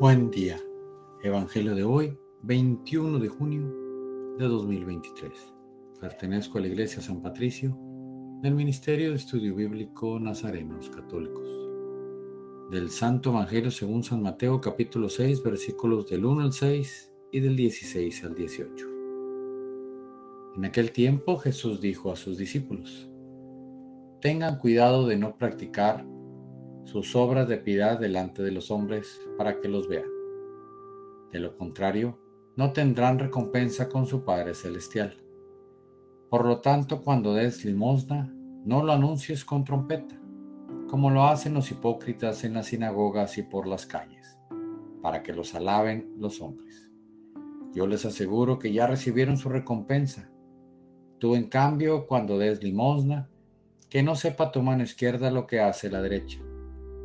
Buen día. Evangelio de hoy, 21 de junio de 2023. Pertenezco a la Iglesia San Patricio del Ministerio de Estudio Bíblico Nazarenos Católicos. Del Santo Evangelio según San Mateo capítulo 6 versículos del 1 al 6 y del 16 al 18. En aquel tiempo Jesús dijo a sus discípulos, Tengan cuidado de no practicar sus obras de piedad delante de los hombres para que los vean. De lo contrario, no tendrán recompensa con su Padre Celestial. Por lo tanto, cuando des limosna, no lo anuncies con trompeta, como lo hacen los hipócritas en las sinagogas y por las calles, para que los alaben los hombres. Yo les aseguro que ya recibieron su recompensa. Tú, en cambio, cuando des limosna, que no sepa tu mano izquierda lo que hace la derecha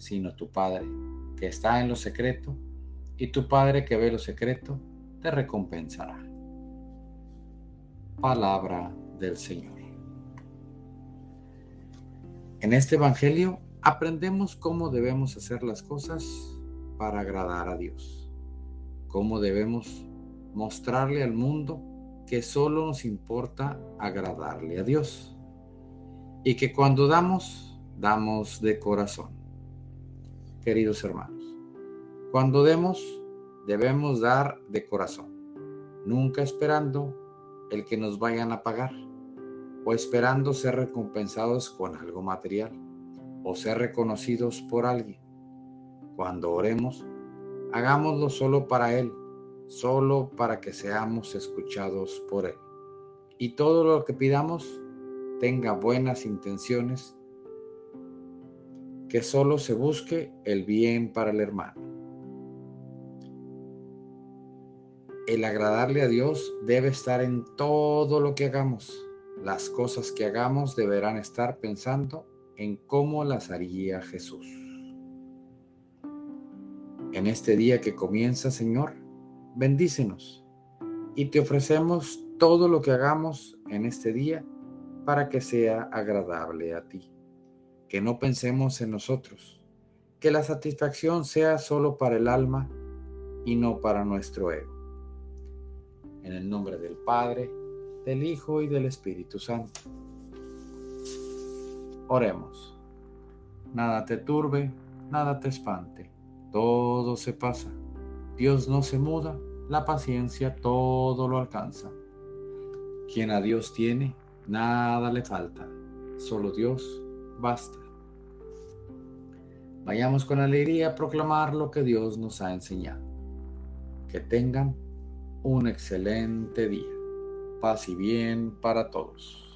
sino tu Padre, que está en lo secreto, y tu Padre que ve lo secreto, te recompensará. Palabra del Señor. En este Evangelio aprendemos cómo debemos hacer las cosas para agradar a Dios, cómo debemos mostrarle al mundo que solo nos importa agradarle a Dios y que cuando damos, damos de corazón queridos hermanos. Cuando demos, debemos dar de corazón, nunca esperando el que nos vayan a pagar o esperando ser recompensados con algo material o ser reconocidos por alguien. Cuando oremos, hagámoslo solo para Él, solo para que seamos escuchados por Él. Y todo lo que pidamos tenga buenas intenciones que solo se busque el bien para el hermano. El agradarle a Dios debe estar en todo lo que hagamos. Las cosas que hagamos deberán estar pensando en cómo las haría Jesús. En este día que comienza, Señor, bendícenos y te ofrecemos todo lo que hagamos en este día para que sea agradable a ti que no pensemos en nosotros, que la satisfacción sea solo para el alma y no para nuestro ego. En el nombre del Padre, del Hijo y del Espíritu Santo. Oremos. Nada te turbe, nada te espante, todo se pasa. Dios no se muda, la paciencia todo lo alcanza. Quien a Dios tiene, nada le falta, solo Dios basta. Vayamos con alegría a proclamar lo que Dios nos ha enseñado. Que tengan un excelente día. Paz y bien para todos.